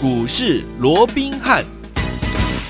股市罗宾汉。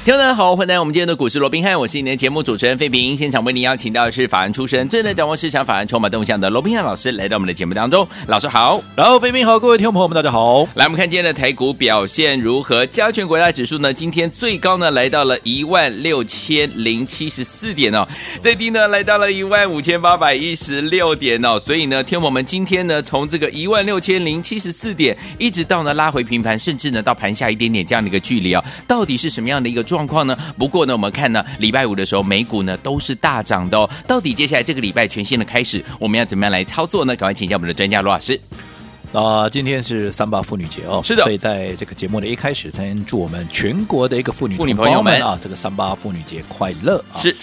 听众大家好，欢迎来到我们今天的股市罗宾汉，我是你的节目主持人费平。现场为您邀请到的是法案出身、正在掌握市场法案筹码动向的罗宾汉老师，来到我们的节目当中。老师好，然后费平好，各位听众朋友们大家好。来，我们看今天的台股表现如何？加权国家指数呢？今天最高呢来到了一万六千零七十四点哦，最低呢来到了一万五千八百一十六点哦。所以呢，听我们今天呢从这个一万六千零七十四点一直到呢拉回平盘，甚至呢到盘下一点点这样的一个距离哦，到底是什么样的一个状？状况呢？不过呢，我们看呢，礼拜五的时候，美股呢都是大涨的哦。到底接下来这个礼拜全新的开始，我们要怎么样来操作呢？赶快请教我们的专家罗老师。啊、呃，今天是三八妇女节哦，是的。所以在这个节目的一开始，先祝我们全国的一个妇女妇女朋友们啊，这个三八妇女节快乐啊！是。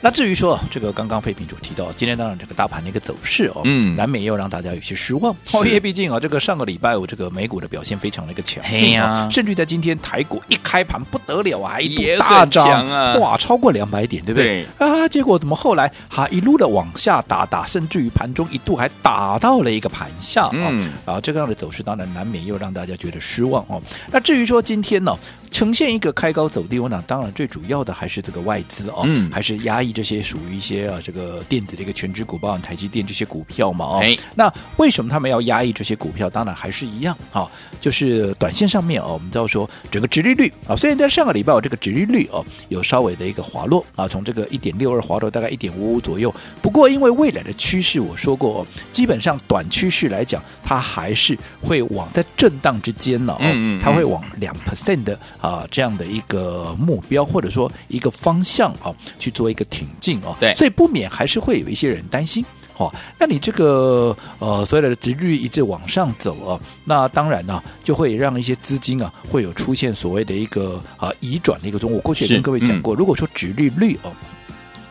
那至于说这个刚刚费平主提到，今天当然这个大盘的一个走势哦，嗯，难免又让大家有些失望。哦，因为毕竟啊，这个上个礼拜五这个美股的表现非常的一个强劲啊，甚至在今天台股一开盘不得了啊，一度大涨。啊，哇，超过两百点，对不对？对。啊，结果怎么后来哈一路的往下打打，甚至于盘中一度还打到了一个盘下啊，嗯，啊，这个样的走势当然难免又让大家觉得失望哦。那至于说今天呢，呈现一个开高走低，我想当然最主要的还是这个外资哦，嗯，还是压抑这些属于一些啊这个电子的一个全职股，包含台积电这些股票嘛哦，那为什么他们要压抑这些股票？当然还是一样啊、哦，就是短线上面哦，我们知道说整个直利率啊，虽然在上个礼拜我这个直利率哦有稍微的一个滑落啊，从这个一点六二滑落大概一点五五左右，不过因为未来的趋势我说过哦，基本上短趋势来讲，它还是会往在震荡之间了哦，它会往两 percent 的。啊，这样的一个目标或者说一个方向啊，去做一个挺进啊，对，所以不免还是会有一些人担心，哦，那你这个呃所有的殖利率一直往上走啊，那当然呢、啊，就会让一些资金啊会有出现所谓的一个啊移转的一个中。我过去也跟各位讲过，嗯、如果说值利率哦。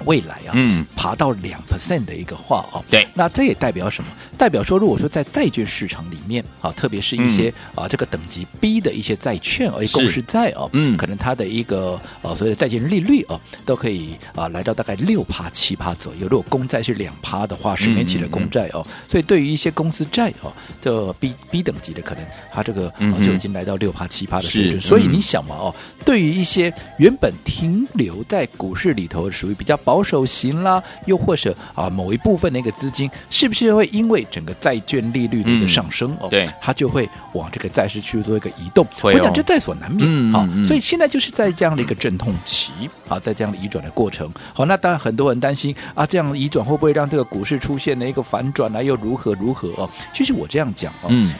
未来啊，嗯，爬到两 percent 的一个话啊，对，那这也代表什么？代表说，如果说在债券市场里面啊，特别是一些、嗯、啊这个等级 B 的一些债券，而且公司债哦，嗯，可能它的一个呃、啊、所谓的债券利率啊，都可以啊来到大概六趴七趴左右。如果公债是两趴的话，十年期的公债哦、啊，所以对于一些公司债哦、啊，这 B B 等级的，可能它这个啊就已经来到六趴七趴的水准。所以你想嘛哦、啊，对于一些原本停留在股市里头，属于比较保守型啦，又或者啊某一部分的一个资金，是不是会因为整个债券利率的一个上升、嗯、哦，对，它就会往这个债市去做一个移动？哦、我想这在所难免啊。所以现在就是在这样的一个阵痛期啊，在这样的移转的过程。好，那当然很多人担心啊，这样移转会不会让这个股市出现了一个反转啊？又如何如何哦？其实我这样讲哦。嗯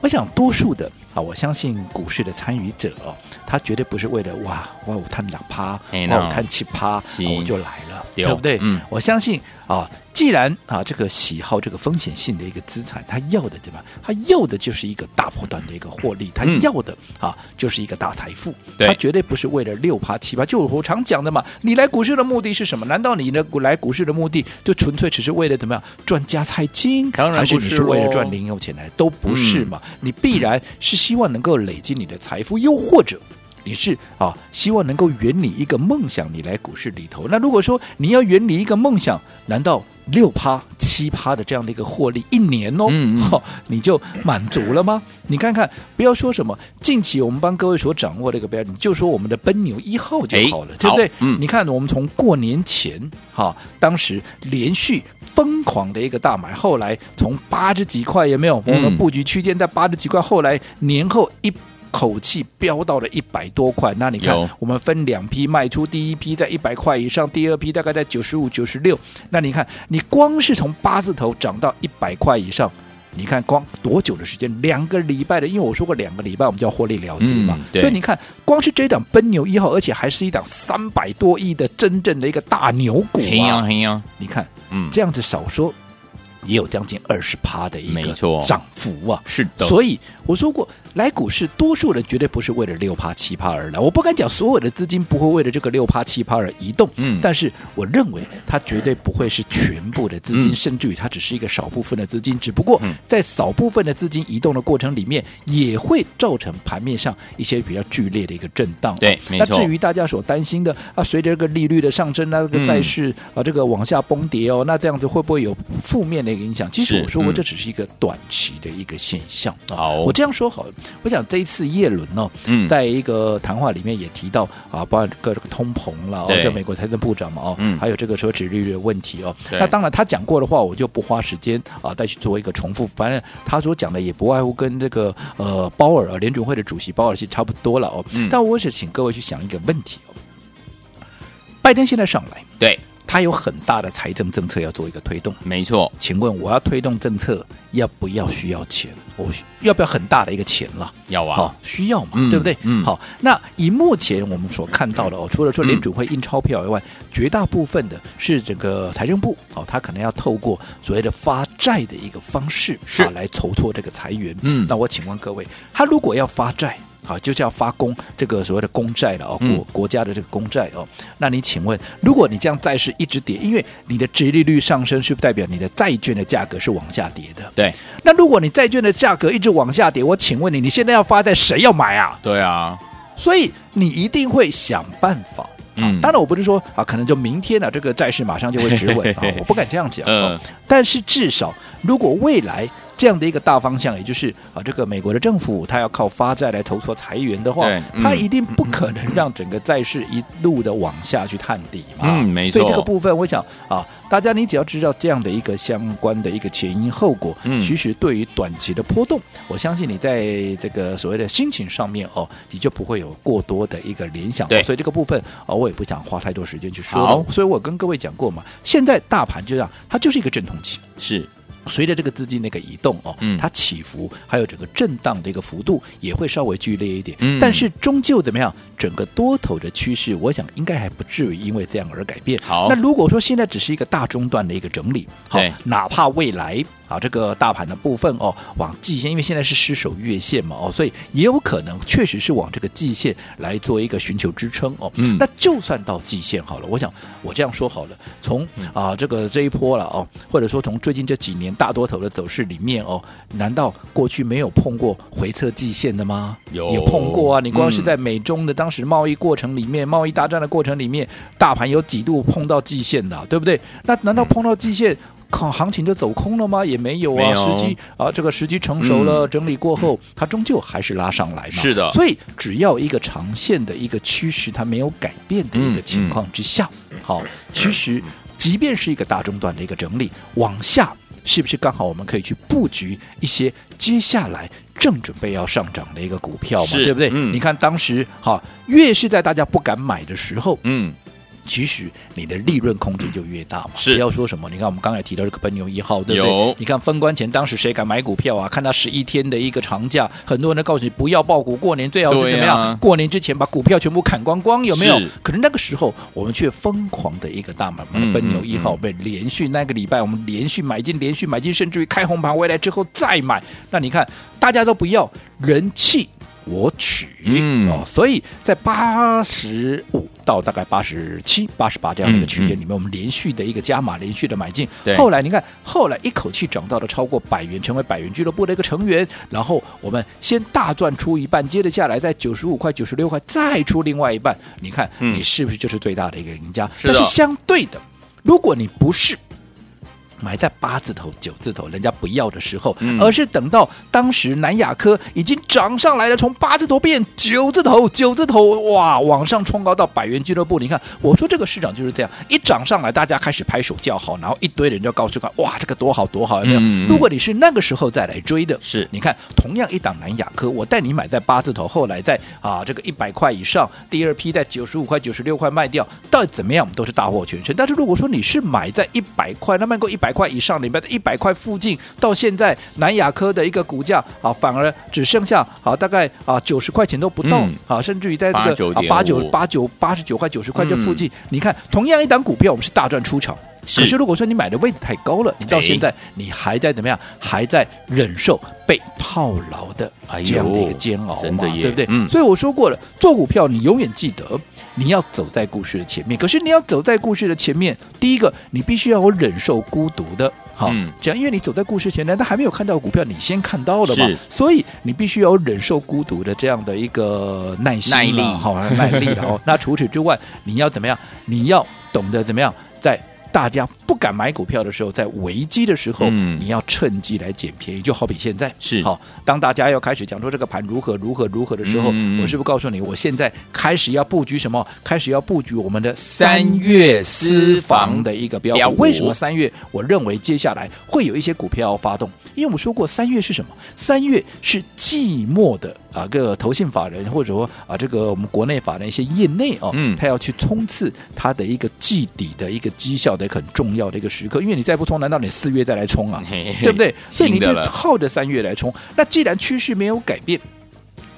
我想，多数的啊，我相信股市的参与者哦，他绝对不是为了哇哇我看两趴，哇我看七趴，我就来了，对不对？嗯，我相信啊。既然啊，这个喜好这个风险性的一个资产，他要的对吧？他要的就是一个大波段的一个获利，他要的啊就是一个大财富。他绝对不是为了六趴七趴。就我常讲的嘛，你来股市的目的是什么？难道你呢来股市的目的就纯粹只是为了怎么样赚加菜金？当然不是你是为了赚零用钱来？都不是嘛。你必然是希望能够累积你的财富，又或者你是啊希望能够圆你一个梦想，你来股市里头。那如果说你要圆你一个梦想，难道？六趴七趴的这样的一个获利，一年哦，嗯嗯你就满足了吗？你看看，不要说什么近期我们帮各位所掌握的一个标准，你就说我们的奔牛一号就好了，对不对？嗯，你看我们从过年前哈，当时连续疯狂的一个大买，后来从八十几块有没有？我们布局区间在八十几块，后来年后一。口气飙到了一百多块，那你看，我们分两批卖出，第一批在一百块以上，第二批大概在九十五、九十六。那你看，你光是从八字头涨到一百块以上，你看光多久的时间？两个礼拜的，因为我说过两个礼拜我们就要获利了结嘛。所以你看，光是这一档奔牛一号，而且还是一档三百多亿的真正的一个大牛股啊！你看，嗯，这样子少说。也有将近二十趴的一个涨幅啊，是的。所以我说过，来股市多数人绝对不是为了六趴七趴而来。我不敢讲所有的资金不会为了这个六趴七趴而移动，嗯，但是我认为它绝对不会是全部的资金，嗯、甚至于它只是一个少部分的资金。只不过在少部分的资金移动的过程里面，也会造成盘面上一些比较剧烈的一个震荡。对，没错。那至于大家所担心的啊，随着这个利率的上升，那这个债市啊这个往下崩跌哦，那这样子会不会有负面的？一个影响。其实我说过，这只是一个短期的一个现象。好，我这样说好了。我想这一次叶伦哦，嗯，在一个谈话里面也提到啊，包括各这个通膨了，哦，这美国财政部长嘛，哦，还有这个奢侈利率的问题哦。那当然他讲过的话，我就不花时间啊再去做一个重复。反正他所讲的也不外乎跟这个呃鲍尔啊联准会的主席鲍尔是差不多了哦。但我是请各位去想一个问题哦，拜登现在上来，对。他有很大的财政政策要做一个推动，没错。请问我要推动政策，要不要需要钱？我要不要很大的一个钱了？要啊，好，需要嘛，嗯、对不对？嗯，好。那以目前我们所看到的哦，除了说联准会印钞票以外，嗯、绝大部分的是整个财政部哦，他可能要透过所谓的发债的一个方式是啊来筹措这个财源。嗯，那我请问各位，他如果要发债？好，就是要发公这个所谓的公债了哦，国国家的这个公债哦。那你请问，如果你这样债市一直跌，因为你的殖利率上升，是不是代表你的债券的价格是往下跌的？对。那如果你债券的价格一直往下跌，我请问你，你现在要发债，谁要买啊？对啊。所以你一定会想办法。嗯。当然，我不是说啊，可能就明天呢，这个债市马上就会止稳啊，我不敢这样讲。嗯。但是至少，如果未来。这样的一个大方向，也就是啊，这个美国的政府，它要靠发债来筹措裁员的话，它一定不可能让整个债市一路的往下去探底嘛。嗯，没错。所以这个部分，我想啊，大家你只要知道这样的一个相关的一个前因后果，嗯，其实对于短期的波动，我相信你在这个所谓的心情上面哦，你就不会有过多的一个联想。对，所以这个部分啊，我也不想花太多时间去说。好，所以我跟各位讲过嘛，现在大盘就这样，它就是一个阵痛期。是。随着这个资金那个移动哦，嗯，它起伏还有整个震荡的一个幅度也会稍微剧烈一点，嗯，但是终究怎么样，整个多头的趋势，我想应该还不至于因为这样而改变。好，那如果说现在只是一个大中段的一个整理，好，哪怕未来。啊，这个大盘的部分哦，往季线，因为现在是失守月线嘛，哦，所以也有可能确实是往这个季线来做一个寻求支撑哦。嗯，那就算到季线好了，我想我这样说好了，从啊这个这一波了哦，或者说从最近这几年大多头的走势里面哦，难道过去没有碰过回测季线的吗？有，有碰过啊。你光是在美中的当时贸易过程里面，贸易大战的过程里面，大盘有几度碰到季线的，对不对？那难道碰到季线？靠行情就走空了吗？也没有啊，有时机啊，这个时机成熟了，嗯、整理过后，它终究还是拉上来嘛。是的，所以只要一个长线的一个趋势它没有改变的一个情况之下，嗯嗯、好，其实即便是一个大中段的一个整理，往下是不是刚好我们可以去布局一些接下来正准备要上涨的一个股票嘛？对不对？嗯、你看当时哈，越是在大家不敢买的时候，嗯。其实你的利润空间就越大嘛。是，不要说什么。你看我们刚才提到这个奔牛一号，对不对？你看封关前当时谁敢买股票啊？看到十一天的一个长假，很多人都告诉你不要爆股，过年最好是怎么样？啊、过年之前把股票全部砍光光，有没有？可能那个时候我们却疯狂的一个大买卖，奔牛一号被连续那个礼拜我们连续买进，连续买进，甚至于开红盘回来之后再买。那你看大家都不要人气。我取，嗯哦，所以在八十五到大概八十七、八十八这样的一个区间里面，嗯嗯、我们连续的一个加码，连续的买进。对后来你看，后来一口气涨到了超过百元，成为百元俱乐部的一个成员。然后我们先大赚出一半，接着下来在九十五块、九十六块再出另外一半。你看，你是不是就是最大的一个赢家？是但是相对的，如果你不是。买在八字头、九字头，人家不要的时候，嗯、而是等到当时南亚科已经涨上来了，从八字头变九字头，九字头哇，往上冲高到百元俱乐部。你看，我说这个市场就是这样，一涨上来，大家开始拍手叫好，然后一堆人就告诉他，哇，这个多好多好，有没有？嗯、如果你是那个时候再来追的，是你看，同样一档南亚科，我带你买在八字头，后来在啊这个一百块以上，第二批在九十五块、九十六块卖掉，到底怎么样？我们都是大获全胜。但是如果说你是买在一百块，那卖过一百。百块以上，里面的一百块附近，到现在南亚科的一个股价啊，反而只剩下啊大概啊九十块钱都不到，嗯、啊，甚至于在这个啊八九八九八十九块九十块这附近，嗯、你看同样一档股票，我们是大赚出场。是可是如果说你买的位置太高了，你到现在你还在怎么样？还在忍受被套牢的这样的一个煎熬嘛？真的对不对？嗯。所以我说过了，做股票你永远记得你要走在故事的前面。可是你要走在故事的前面，第一个你必须要有忍受孤独的，好，这样因为你走在故事前，难道还没有看到股票，你先看到了嘛？所以你必须要有忍受孤独的这样的一个耐心、耐力，好，耐力。然后，那除此之外，你要怎么样？你要懂得怎么样在。大家不敢买股票的时候，在危机的时候，嗯你要趁机来捡便宜，就好比现在是好，当大家要开始讲说这个盘如何如何如何的时候，嗯我是不是告诉你，我现在开始要布局什么？开始要布局我们的三月私房的一个标。为什么三月？我认为接下来会有一些股票要发动，因为我们说过，三月是什么？三月是季末的啊，个投信法人或者说啊，这个我们国内法人一些业内哦，嗯他要去冲刺他的一个季底的一个绩效的一个很重要的一个时刻，因为你再不冲，难道你四月再来冲啊？对不对？所以你就新的了靠着三月来冲。那既然趋势没有改变。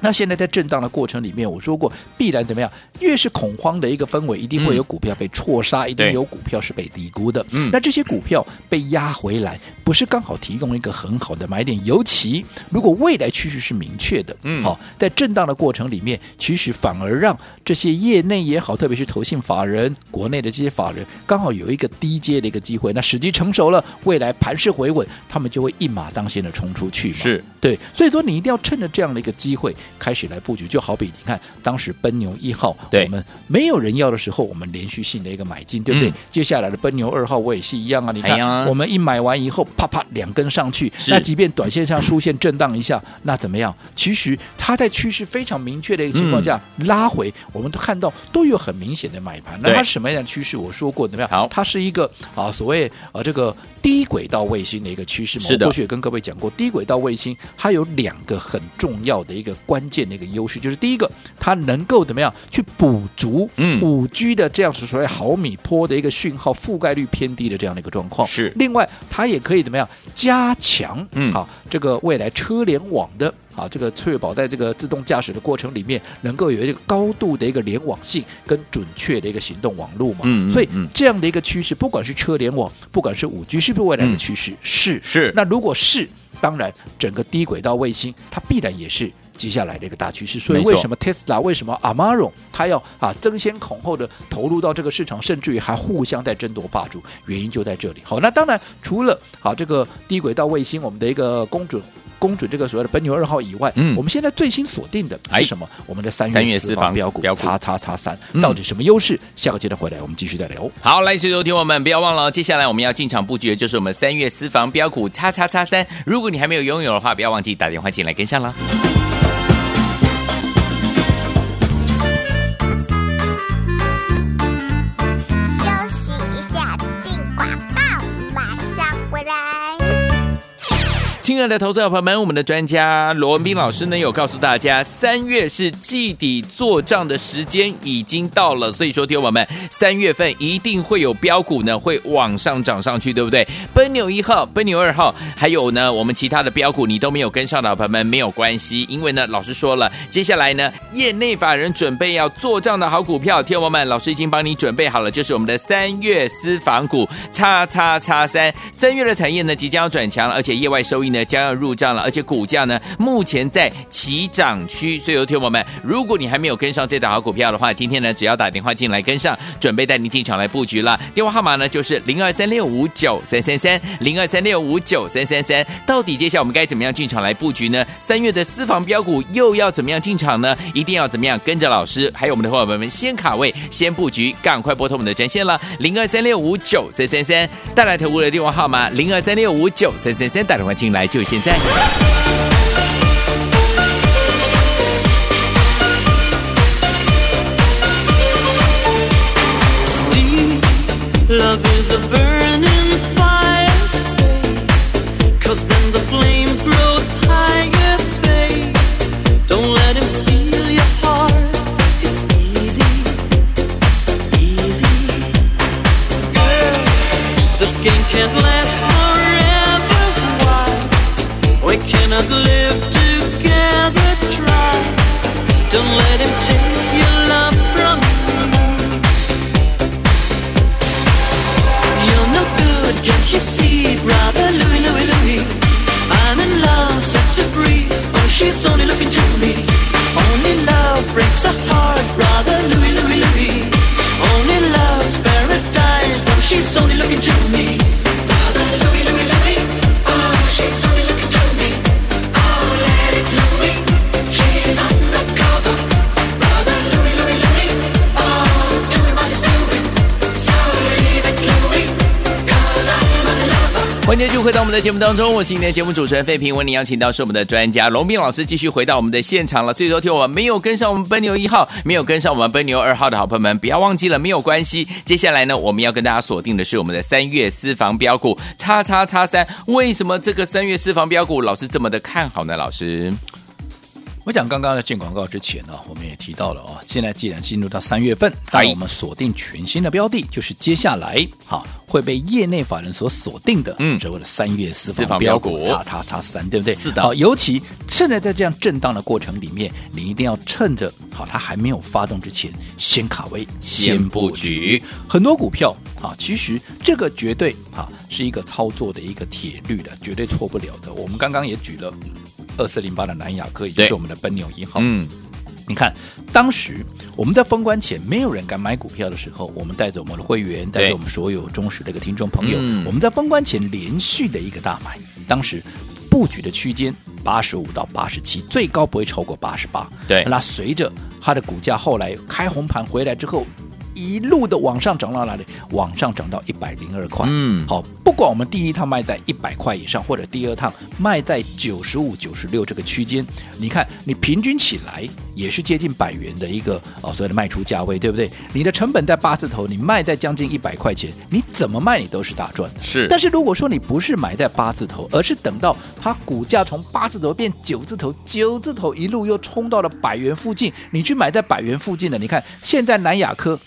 那现在在震荡的过程里面，我说过必然怎么样？越是恐慌的一个氛围，一定会有股票被错杀，一定有股票是被低估的。嗯那这些股票被压回来，不是刚好提供一个很好的买点？尤其如果未来趋势是明确的，嗯好、在震荡的过程里面，其实反而让这些业内也好，特别是投信法人、国内的这些法人，刚好有一个低阶的一个机会。那时机成熟了，未来盘势回稳，他们就会一马当先的冲出去嘛。是对，所以说你一定要趁着这样的一个机会开始来布局，就好比你看当时奔牛一号，对我们没有人要的时候，我们连续性的一个买进，对不对？嗯接下来的奔牛二号我也是一样啊，你看、哎我们一买完以后，啪啪两根上去，那即便短线上出现震荡一下，那怎么样？其实它在趋势非常明确的一个情况下、拉回，我们都看到都有很明显的买盘。那它什么样的趋势？我说过怎么样？好它是一个啊所谓啊这个低轨道卫星的一个趋势嘛。是的我过去也跟各位讲过，低轨道卫星它有两个很重要的一个关键的一个优势，就是第一个，它能够怎么样去补足嗯五 G 的这样子所谓毫米波的一个讯号覆盖率偏低的这样的一个状况。是另外，它也可以怎么样加强嗯好这个未来车联网的。啊，这个确保在这个自动驾驶的过程里面，能够有一个高度的一个联网性跟准确的一个行动网络嘛。嗯嗯所以嗯这样的一个趋势，不管是车联网，不管是五 G，是不是未来的嗯趋势？是是那如果是，当然整个低轨道卫星，它必然也是。接下来的一个大趋势，所以为什么 Tesla 为什么 Amazon 它要啊争先恐后的投入到这个市场，甚至于还互相在争夺霸主，原因就在这里。好，那当然除了好这个低轨道卫星，我们的一个公准公准这个所谓的奔牛二号以外，嗯我们现在最新锁定的哎是什么？我们的三三月月私房标股叉叉叉三嗯，到底什么优势？下个阶段回来我们继续再聊。好，来，所有听我们不要忘了哦，接下来我们要进场布局的就是我们三月私房标股叉叉叉三。如果你还没有拥有的话，不要忘记打电话进来跟上了。亲爱的投资者朋友们，我们的专家罗文斌老师呢有告诉大家，三月是季底做账的时间已经到了，所以说，听我们三月份一定会有标股呢会往上涨上去，对不对？奔牛一号、奔牛二号，还有呢我们其他的标股你都没有跟上的朋友们没有关系，因为呢老师说了，接下来呢业内法人准备要做账的好股票，听我们老师已经帮你准备好了，就是我们的三月私房股叉叉叉三，三月的产业呢即将要转强，而且业外收益呢。将要入账了，而且股价呢目前在起涨区，所以有听我们，如果你还没有跟上这档好股票的话，今天呢只要打电话进来跟上，准备带您进场来布局了。电话号码呢就是零二三六五九三三三零二三六五九三三三。到底接下来我们该怎么样进场来布局呢？三月的私房标股又要怎么样进场呢？一定要怎么样跟着老师，还有我们的伙伴们先卡位、先布局，赶快拨通我们的专线了，零二三六五九三三三。带来投顾的电话号码零二三六五九三三三，打电话进来。就就现在。Can't you see, 续回到我们的节目当中，我是今天的节目主持人费平，为您邀请到是我们的专家龙斌老师，继续回到我们的现场了。所以昨天我们没有跟上我们奔牛一号，没有跟上我们奔牛二号的好朋友们，不要忘记了，没有关系。接下来呢，我们要跟大家锁定的是我们的三月私房标股，叉叉叉三。为什么这个三月私房标股老师这么的看好呢？老师？我讲刚刚在进广告之前呢，我们也提到了啊，现在既然进入到三月份，那我们锁定全新的标的，就是接下来哈会被业内法人所锁定的，嗯，所谓的三月私房标股，叉叉叉三，对不对？是的。好，尤其趁着在这样震荡的过程里面，你一定要趁着好它还没有发动之前，先卡位，先布局。很多股票啊，其实这个绝对啊是一个操作的一个铁律的，绝对错不了的。我们刚刚也举了。二四零八的南亚科，也就是我们的奔牛一号。嗯，你看，当时我们在封关前，没有人敢买股票的时候，我们带着我们的会员，带着我们所有忠实的一个听众朋友，我们在封关前连续的一个大买。当时布局的区间八十五到八十七，最高不会超过八十八。对，那随着它的股价后来开红盘回来之后。一路的往上涨到哪里？往上涨到一百零二块。嗯，好，不管我们第一趟卖在一百块以上，或者第二趟卖在九十五、九十六这个区间，你看你平均起来也是接近百元的一个哦，所谓的卖出价位，对不对？你的成本在八字头，你卖在将近一百块钱，你怎么卖你都是大赚的。是，但是如果说你不是买在八字头，而是等到它股价从八字头变九字头，九字头一路又冲到了百元附近，你去买在百元附近的，你看现在南亚科。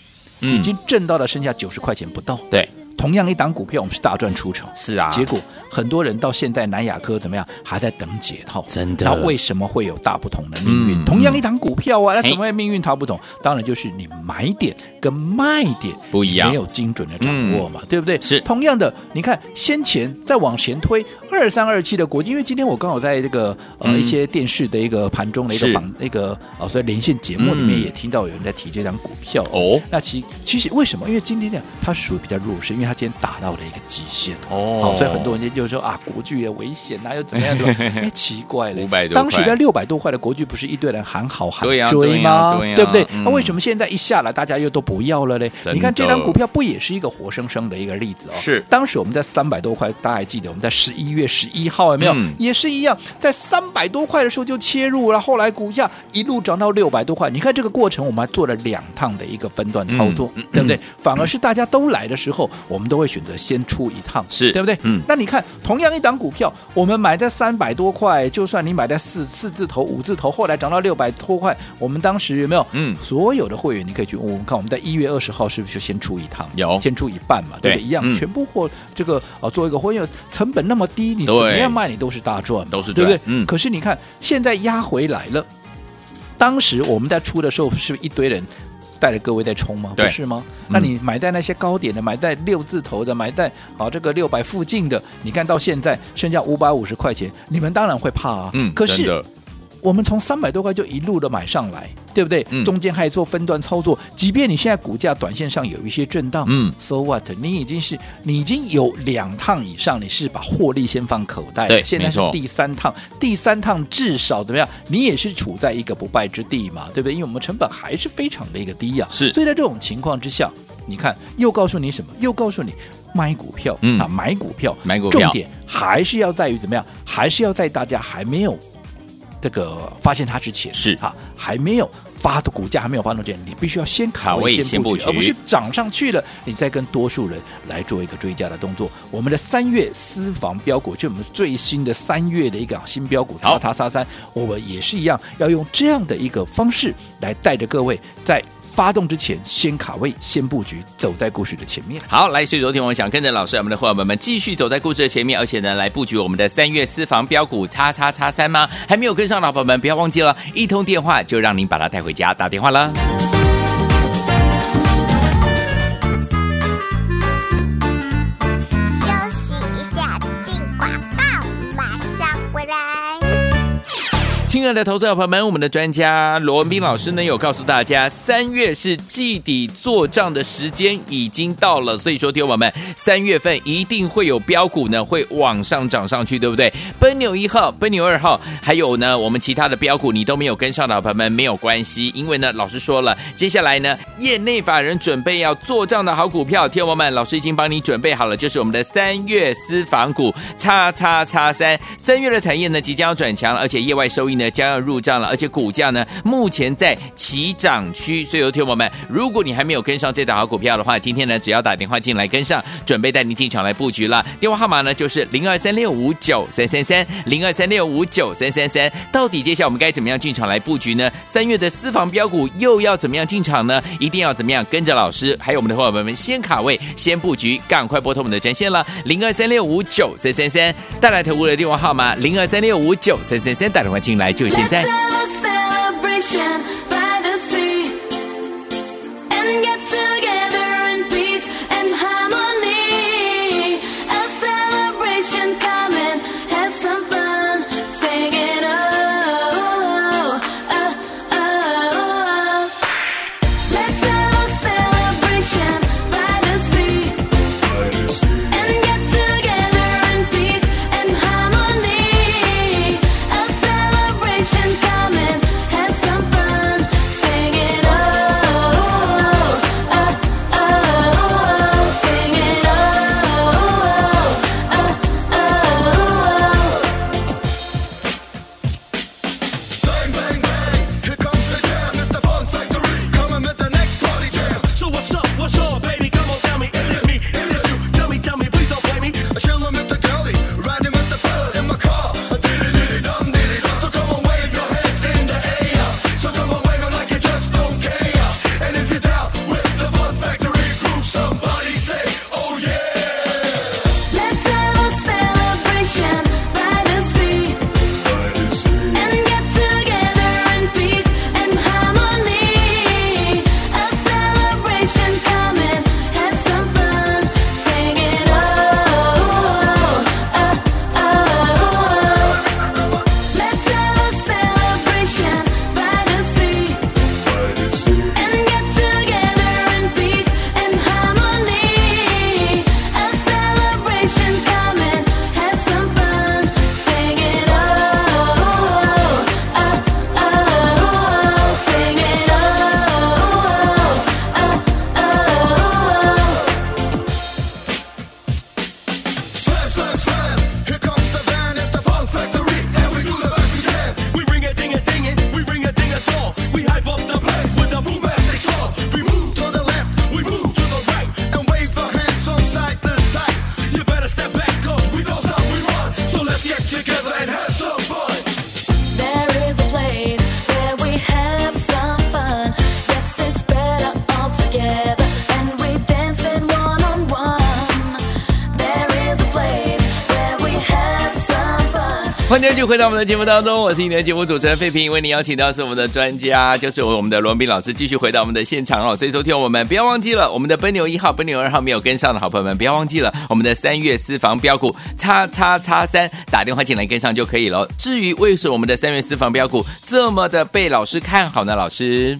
已经挣到了剩下九十块钱不到。对。同样一档股票，我们是大赚出场，是啊。结果很多人到现在南亚科怎么样，还在等解套。真的。那为什么会有大不同的命运？嗯、同样一档股票啊，那怎么会命运它不同？当然就是你买点跟卖点不一样，没有精准的掌握嘛，嗯、对不对？是。同样的，你看先前再往前推二三二七的国际，因为今天我刚好在这个呃、嗯、一些电视的一个盘中的一个访那个啊，所以连线节目里面也听到有人在提这张股票哦。那其其实为什么？因为今天呢，它属于比较弱势，因为它今天打到了一个极限哦，好，所以很多人就说啊，国剧也危险啊，又怎么样怎么样？哎，奇怪了，当时在六百多块的国剧，不是一堆人喊好喊追吗？对不对？那为什么现在一下来，大家又都不要了嘞？你看这张股票不也是一个活生生的一个例子哦？是，当时我们在三百多块，大家还记得我们在十一月十一号有没有？也是一样，在三百多块的时候就切入了，后来股价一路涨到六百多块。你看这个过程，我们还做了两趟的一个分段操作，对不对？反而是大家都来的时候，我们都会选择先出一趟，是对不对？嗯，那你看，同样一档股票，我们买在三百多块，就算你买在四四字头、五字头，后来涨到六百多块，我们当时有没有？嗯，所有的会员你可以去问，我们看我们在一月二十号是不是就先出一趟？有，先出一半嘛？对，一样，全部货这个啊，做一个会员成本那么低，你怎么样卖你都是大赚，都是对不对？嗯。可是你看，现在压回来了，当时我们在出的时候，是不是一堆人？带着各位在冲吗？不是吗？嗯、那你买在那些高点的，买在六字头的，买在好这个六百附近的，你看到现在剩下五百五十块钱，你们当然会怕啊。嗯，可是。我们从三百多块就一路的买上来，对不对？嗯、中间还做分段操作，即便你现在股价短线上有一些震荡，嗯，so what？你已经是你已经有两趟以上，你是把获利先放口袋，对，现在是第三趟，第三趟至少怎么样？你也是处在一个不败之地嘛，对不对？因为我们成本还是非常的一个低呀、啊，是。所以在这种情况之下，你看又告诉你什么？又告诉你买股票，嗯啊，买股票，买股票，重点还是要在于怎么样？还是要在大家还没有。这个发现它之前是啊还没有发的股价还没有发动之前，你必须要先卡位先布局，而不是涨上去了，你再跟多数人来做一个追加的动作。我们的三月私房标股，就我们最新的三月的一个新标股，叉叉叉三，我们也是一样，要用这样的一个方式来带着各位在。发动之前，先卡位，先布局，走在故事的前面。好，来，所以昨天我们想跟着老师，我们的伙伴们继续走在故事的前面，而且呢，来布局我们的三月私房标股叉叉叉三吗？还没有跟上老伙伴们，不要忘记了，一通电话就让您把它带回家，打电话了。亲爱的投资者朋友们，我们的专家罗文斌老师呢有告诉大家，三月是季底做账的时间已经到了，所以说，听友们，三月份一定会有标股呢会往上涨上去，对不对？奔牛一号、奔牛二号，还有呢我们其他的标股你都没有跟上的朋友们没有关系，因为呢老师说了，接下来呢业内法人准备要做账的好股票，听友们，老师已经帮你准备好了，就是我们的三月私房股叉叉叉三，三月的产业呢即将要转强，而且业外收益呢。将要入账了，而且股价呢目前在起涨区，所以有听友们，如果你还没有跟上这档好股票的话，今天呢只要打电话进来跟上，准备带您进场来布局了。电话号码呢就是零二三六五九三三三零二三六五九三三三。到底接下来我们该怎么样进场来布局呢？三月的私房标股又要怎么样进场呢？一定要怎么样跟着老师，还有我们的伙伴们先卡位、先布局，赶快拨通我们的专线了，零二三六五九三三三。带来投顾的电话号码零二三六五九三三三，打电话进来。就现在。今天就回到我们的节目当中，我是你的节目主持人费平，为你邀请到是我们的专家，就是我们的罗文斌老师，继续回到我们的现场哦。所以说，听我们不要忘记了，我们的奔牛一号、奔牛二号没有跟上的好朋友们，不要忘记了我们的三月私房标股叉叉叉三，打电话进来跟上就可以了。至于为什么我们的三月私房标股这么的被老师看好呢？老师？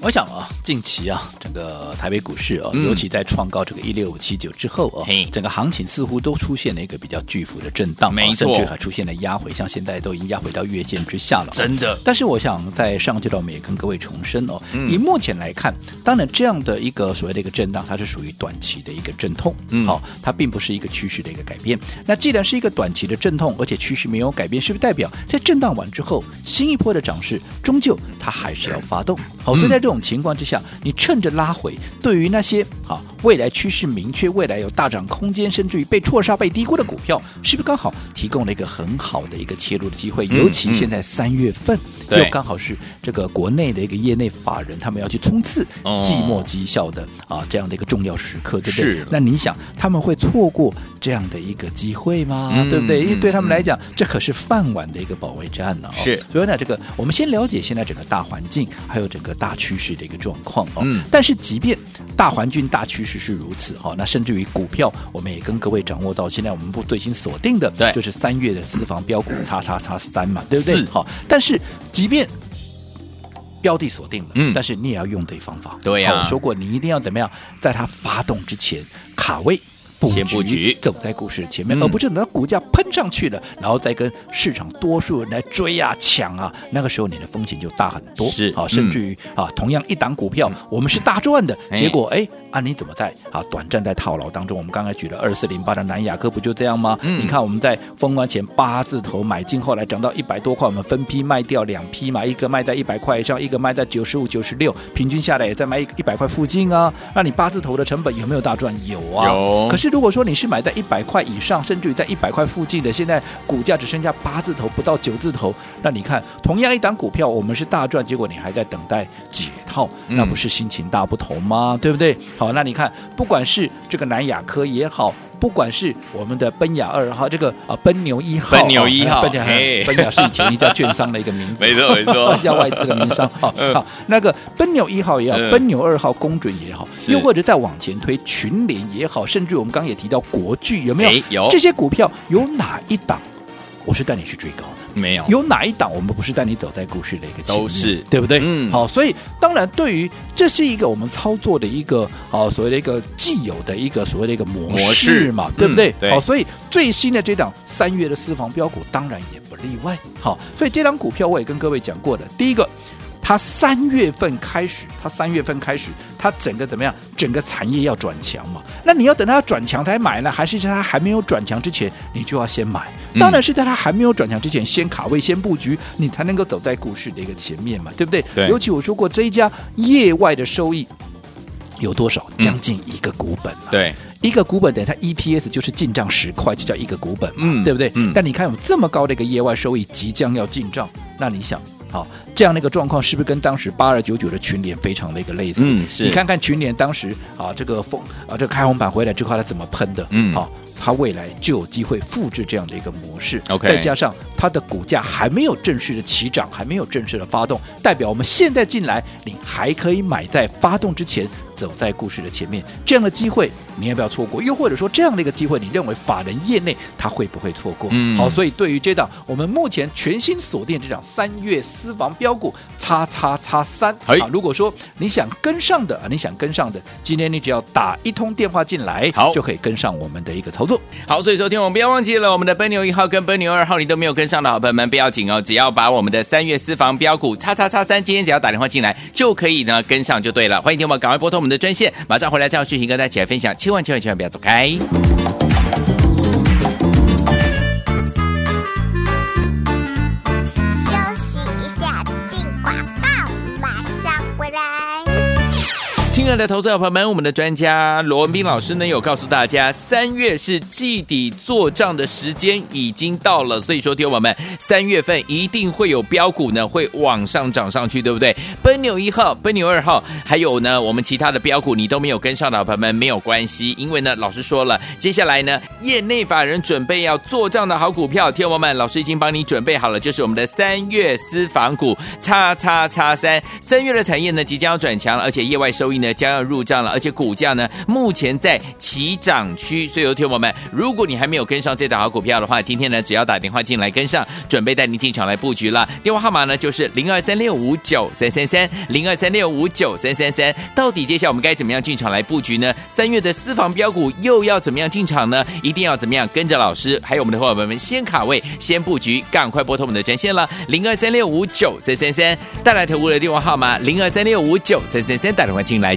我想啊，近期啊，整个台北股市啊，尤其在创高这个一六五七九之后啊，整个行情似乎都出现了一个比较巨幅的震荡，没错，甚至还出现了压回，像现在都已经压回到月线之下了，真的。但是我想在上阶段，我们也跟各位重申哦，以目前来看，当然这样的一个所谓的一个震荡，它是属于短期的一个阵痛，嗯，好，它并不是一个趋势的一个改变。那既然是一个短期的阵痛，而且趋势没有改变，是不是代表在震荡完之后，新一波的涨势终究它还是要发动？好，所以在这种情况之下，你趁着拉回，对于那些啊未来趋势明确、未来有大涨空间，甚至于被错杀、被低估的股票，是不是刚好提供了一个很好的一个切入的机会？尤其现在三月份，又刚好是这个国内的一个业内法人，他们要去冲刺季末绩效的啊这样的一个重要时刻，对不对？那你想他们会错过这样的一个机会吗？对不对？因为对他们来讲，这可是饭碗的一个保卫战呢。是，所以呢，这个我们先了解现在整个大环境，还有整个大趋势。势的一个状况哦。嗯，但是即便大环境大趋势是如此哈、哦，那甚至于股票，我们也跟各位掌握到，现在我们不最新锁定的，对，就是三月的私房标股叉叉叉三嘛，对不对？好、哦，但是即便标的锁定了，嗯，但是你也要用对方法，对呀、啊。我说过，你一定要怎么样，在它发动之前卡位。先布局，走在股市前面，嗯、而不是等到股价喷上去了，然后再跟市场多数人来追啊、抢啊，那个时候你的风险就大很多。是啊，甚至于、嗯、啊，同样一档股票，嗯、我们是大赚的，结果哎啊，你怎么在啊短暂在套牢当中？我们刚才举了二四零八的南亚科，不就这样吗？嗯、你看我们在封关前八字头买进，后来涨到一百多块，我们分批卖掉两批嘛，一个卖在一百块以上，一个卖在九十五、九十六，平均下来也在卖一百块附近啊。那你八字头的成本有没有大赚？有啊。有。可是如果说你是买在一百块以上，甚至于在一百块附近的，现在股价只剩下八字头，不到九字头。那你看，同样一档股票，我们是大赚，结果你还在等待解套，那不是心情大不同吗？对不对？好，那你看，不管是这个南亚科也好。不管是我们的奔雅二号，这个啊奔牛一号，奔牛一号，奔雅是以前一家券商的一个名字，没错没错，叫外资的名商。好，好，那个奔牛一号也好，奔牛二号公准也好，又或者再往前推群联也好，甚至我们刚刚也提到国巨，有没有？有这些股票有哪一档我是带你去追高的？没有，有哪一档我们不是带你走在股市的一个前面？都是对不对？嗯，好，所以当然，对于这是一个我们操作的一个好所谓的一个既有的一个所谓的一个模式嘛，式对不对？嗯、对好，所以最新的这档三月的私房标股当然也不例外。好，所以这档股票我也跟各位讲过的，第一个。它三月份开始，它三月份开始，它整个怎么样？整个产业要转强嘛？那你要等它转强才买呢，还是在它还没有转强之前，你就要先买？当然是在它还没有转强之前，先卡位、先布局，你才能够走在股市的一个前面嘛，对不对？对。尤其我说过，这一家业外的收益有多少？将近一个股本、啊嗯、对，一个股本等于它 EPS 就是进账十块，就叫一个股本嘛，嗯、对不对？嗯。但你看有这么高的一个业外收益即将要进账，那你想？好，这样的一个状况是不是跟当时八二九九的群联非常的一个类似？嗯，是。你看看群联当时啊，这个风啊，这个开红板回来之后，它怎么喷的？嗯，好，它未来就有机会复制这样的一个模式。OK，再加上它的股价还没有正式的起涨，还没有正式的发动，代表我们现在进来，你还可以买在发动之前。走在故事的前面，这样的机会你要不要错过？又或者说这样的一个机会，你认为法人业内他会不会错过？嗯，好，所以对于这档我们目前全新锁定这档三月私房标股叉叉叉三，好，如果说你想跟上的啊，你想跟上的，今天你只要打一通电话进来，好，就可以跟上我们的一个操作。好，所以昨天我们不要忘记了我们的奔牛一号跟奔牛二号，你都没有跟跟上的好朋友们不要紧哦，只要把我们的三月私房标股叉叉叉三，今天只要打电话进来就可以呢跟上就对了。欢迎听我们赶快拨通。我们的专线马上回来，这样讯息跟大家一起来分享，千万千万千万不要走开。亲爱的投资者朋友们，我们的专家罗文斌老师呢有告诉大家，三月是季底做账的时间已经到了，所以说，听我们三月份一定会有标股呢会往上涨上去，对不对？奔牛一号、奔牛二号，还有呢我们其他的标股你都没有跟上的朋友们没有关系，因为呢老师说了，接下来呢业内法人准备要做账的好股票，听我们老师已经帮你准备好了，就是我们的三月私房股叉叉叉三，三月的产业呢即将要转强，而且业外收益呢。将要入账了，而且股价呢目前在起涨区，所以有听友们，如果你还没有跟上这档好股票的话，今天呢只要打电话进来跟上，准备带您进场来布局了。电话号码呢就是零二三六五九三三三零二三六五九三三三。到底接下来我们该怎么样进场来布局呢？三月的私房标股又要怎么样进场呢？一定要怎么样跟着老师，还有我们的伙伴们先卡位，先布局，赶快拨通我们的专线了，零二三六五九三三三。带来投顾的电话号码零二三六五九三三三，打电话进来。